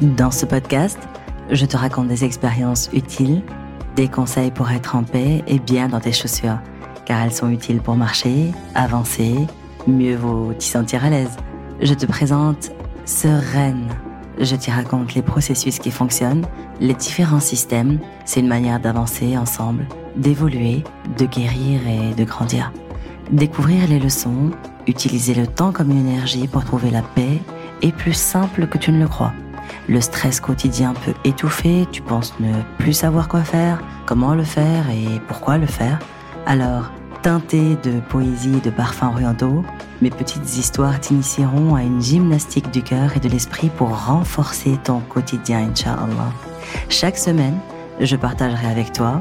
Dans ce podcast, je te raconte des expériences utiles, des conseils pour être en paix et bien dans tes chaussures, car elles sont utiles pour marcher, avancer, mieux vaut t'y sentir à l'aise. Je te présente Sereine. Je t'y raconte les processus qui fonctionnent, les différents systèmes. C'est une manière d'avancer ensemble, d'évoluer, de guérir et de grandir. Découvrir les leçons, utiliser le temps comme une énergie pour trouver la paix est plus simple que tu ne le crois. Le stress quotidien peut étouffer, tu penses ne plus savoir quoi faire, comment le faire et pourquoi le faire. Alors, teinté de poésie et de parfums orientaux, mes petites histoires t'initieront à une gymnastique du cœur et de l'esprit pour renforcer ton quotidien, Inch'Allah. Chaque semaine, je partagerai avec toi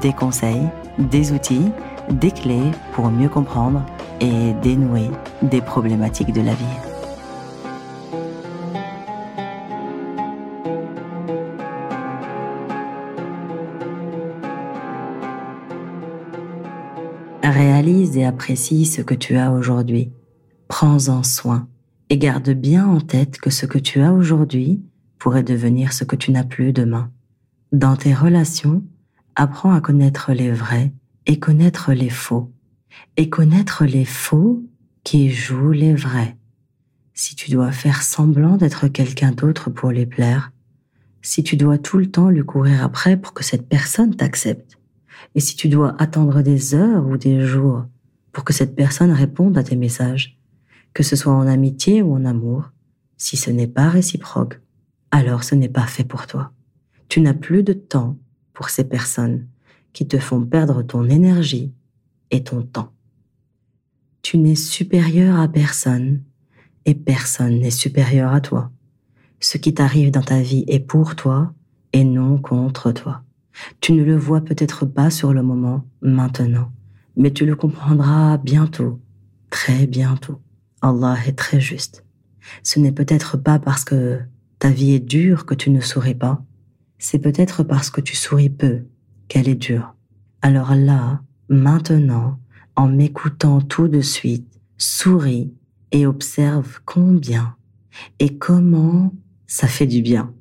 des conseils, des outils, des clés pour mieux comprendre et dénouer des problématiques de la vie. Et apprécie ce que tu as aujourd'hui. Prends-en soin et garde bien en tête que ce que tu as aujourd'hui pourrait devenir ce que tu n'as plus demain. Dans tes relations, apprends à connaître les vrais et connaître les faux. Et connaître les faux qui jouent les vrais. Si tu dois faire semblant d'être quelqu'un d'autre pour les plaire, si tu dois tout le temps lui courir après pour que cette personne t'accepte, et si tu dois attendre des heures ou des jours pour que cette personne réponde à tes messages, que ce soit en amitié ou en amour, si ce n'est pas réciproque, alors ce n'est pas fait pour toi. Tu n'as plus de temps pour ces personnes qui te font perdre ton énergie et ton temps. Tu n'es supérieur à personne et personne n'est supérieur à toi. Ce qui t'arrive dans ta vie est pour toi et non contre toi. Tu ne le vois peut-être pas sur le moment, maintenant, mais tu le comprendras bientôt, très bientôt. Allah est très juste. Ce n'est peut-être pas parce que ta vie est dure que tu ne souris pas, c'est peut-être parce que tu souris peu qu'elle est dure. Alors là, maintenant, en m'écoutant tout de suite, souris et observe combien et comment ça fait du bien.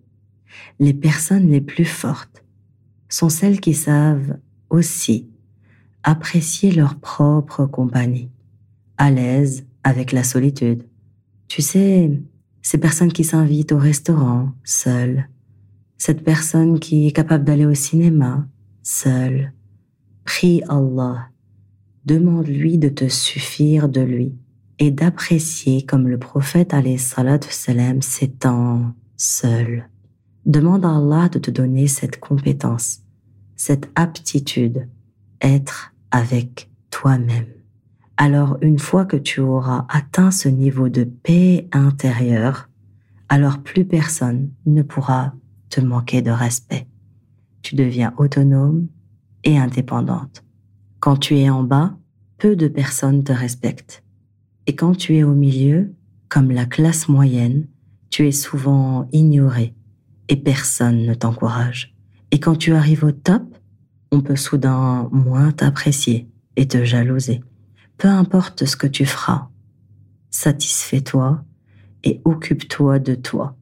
Les personnes les plus fortes sont celles qui savent aussi apprécier leur propre compagnie, à l'aise avec la solitude. Tu sais, ces personnes qui s'invitent au restaurant seules, cette personne qui est capable d'aller au cinéma seule. Prie Allah, demande-lui de te suffire de lui et d'apprécier comme le prophète salam s'étend seul. Demande à Allah de te donner cette compétence, cette aptitude, être avec toi-même. Alors une fois que tu auras atteint ce niveau de paix intérieure, alors plus personne ne pourra te manquer de respect. Tu deviens autonome et indépendante. Quand tu es en bas, peu de personnes te respectent. Et quand tu es au milieu, comme la classe moyenne, tu es souvent ignoré et personne ne t'encourage. Et quand tu arrives au top, on peut soudain moins t'apprécier et te jalouser. Peu importe ce que tu feras, satisfais-toi et occupe-toi de toi.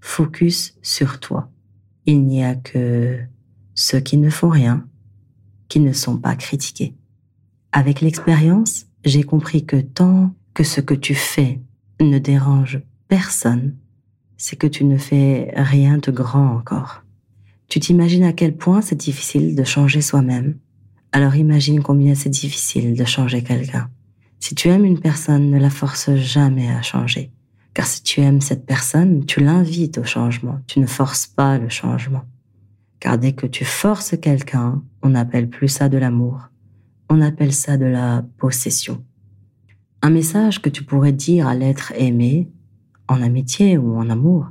Focus sur toi. Il n'y a que ceux qui ne font rien, qui ne sont pas critiqués. Avec l'expérience, j'ai compris que tant que ce que tu fais ne dérange personne, c'est que tu ne fais rien de grand encore. Tu t'imagines à quel point c'est difficile de changer soi-même. Alors imagine combien c'est difficile de changer quelqu'un. Si tu aimes une personne, ne la force jamais à changer. Car si tu aimes cette personne, tu l'invites au changement. Tu ne forces pas le changement. Car dès que tu forces quelqu'un, on n'appelle plus ça de l'amour. On appelle ça de la possession. Un message que tu pourrais dire à l'être aimé, en amitié ou en amour.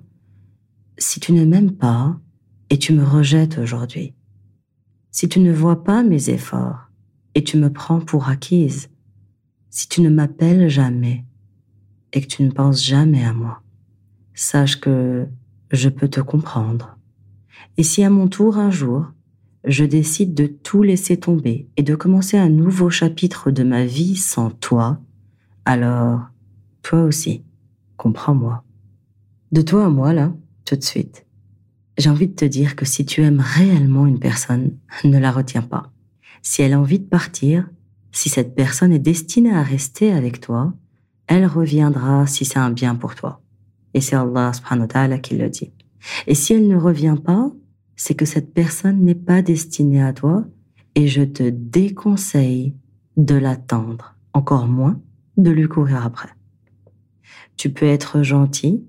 Si tu ne m'aimes pas et tu me rejettes aujourd'hui, si tu ne vois pas mes efforts et tu me prends pour acquise, si tu ne m'appelles jamais et que tu ne penses jamais à moi, sache que je peux te comprendre. Et si à mon tour un jour, je décide de tout laisser tomber et de commencer un nouveau chapitre de ma vie sans toi, alors toi aussi, comprends-moi. De toi à moi, là, tout de suite. J'ai envie de te dire que si tu aimes réellement une personne, ne la retiens pas. Si elle a envie de partir, si cette personne est destinée à rester avec toi, elle reviendra si c'est un bien pour toi. Et c'est Allah subhanahu wa ta'ala qui le dit. Et si elle ne revient pas, c'est que cette personne n'est pas destinée à toi et je te déconseille de l'attendre, encore moins de lui courir après. Tu peux être gentil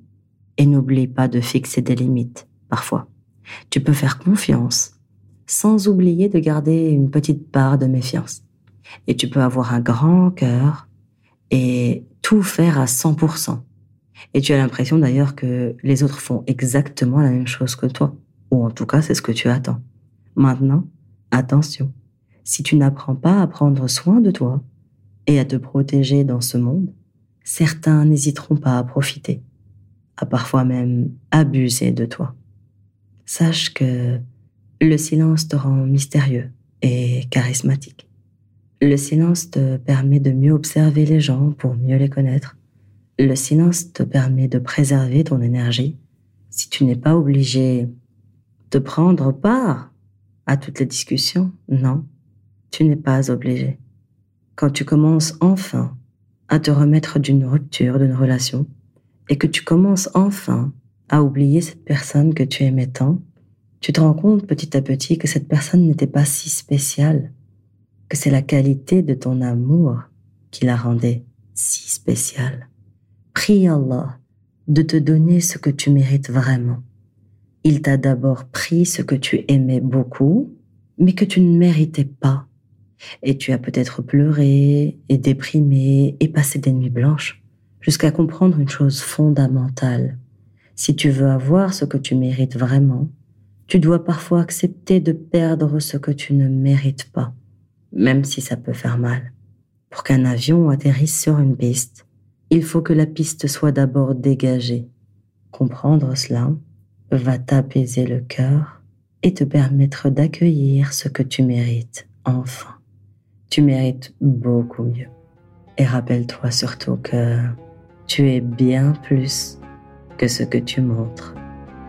et n'oublie pas de fixer des limites, parfois. Tu peux faire confiance sans oublier de garder une petite part de méfiance. Et tu peux avoir un grand cœur et tout faire à 100%. Et tu as l'impression d'ailleurs que les autres font exactement la même chose que toi. Ou en tout cas, c'est ce que tu attends. Maintenant, attention. Si tu n'apprends pas à prendre soin de toi et à te protéger dans ce monde, certains n'hésiteront pas à profiter, à parfois même abuser de toi. Sache que le silence te rend mystérieux et charismatique. Le silence te permet de mieux observer les gens pour mieux les connaître. Le silence te permet de préserver ton énergie si tu n'es pas obligé de prendre part à toutes les discussions. Non, tu n'es pas obligé. Quand tu commences enfin à te remettre d'une rupture, d'une relation, et que tu commences enfin à oublier cette personne que tu aimais tant, tu te rends compte petit à petit que cette personne n'était pas si spéciale que c'est la qualité de ton amour qui la rendait si spéciale. Prie Allah de te donner ce que tu mérites vraiment. Il t'a d'abord pris ce que tu aimais beaucoup, mais que tu ne méritais pas. Et tu as peut-être pleuré et déprimé et passé des nuits blanches jusqu'à comprendre une chose fondamentale. Si tu veux avoir ce que tu mérites vraiment, tu dois parfois accepter de perdre ce que tu ne mérites pas même si ça peut faire mal. Pour qu'un avion atterrisse sur une piste, il faut que la piste soit d'abord dégagée. Comprendre cela va t'apaiser le cœur et te permettre d'accueillir ce que tu mérites enfin. Tu mérites beaucoup mieux. Et rappelle-toi surtout que tu es bien plus que ce que tu montres.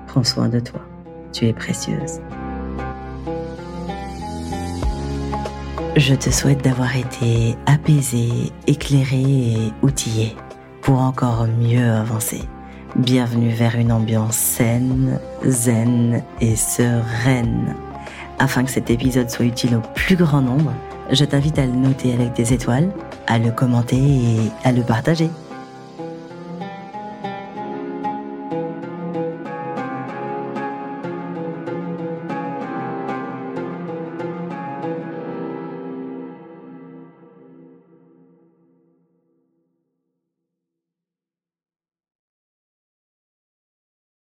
Prends soin de toi. Tu es précieuse. Je te souhaite d'avoir été apaisé, éclairé et outillé pour encore mieux avancer. Bienvenue vers une ambiance saine, zen et sereine. Afin que cet épisode soit utile au plus grand nombre, je t'invite à le noter avec des étoiles, à le commenter et à le partager.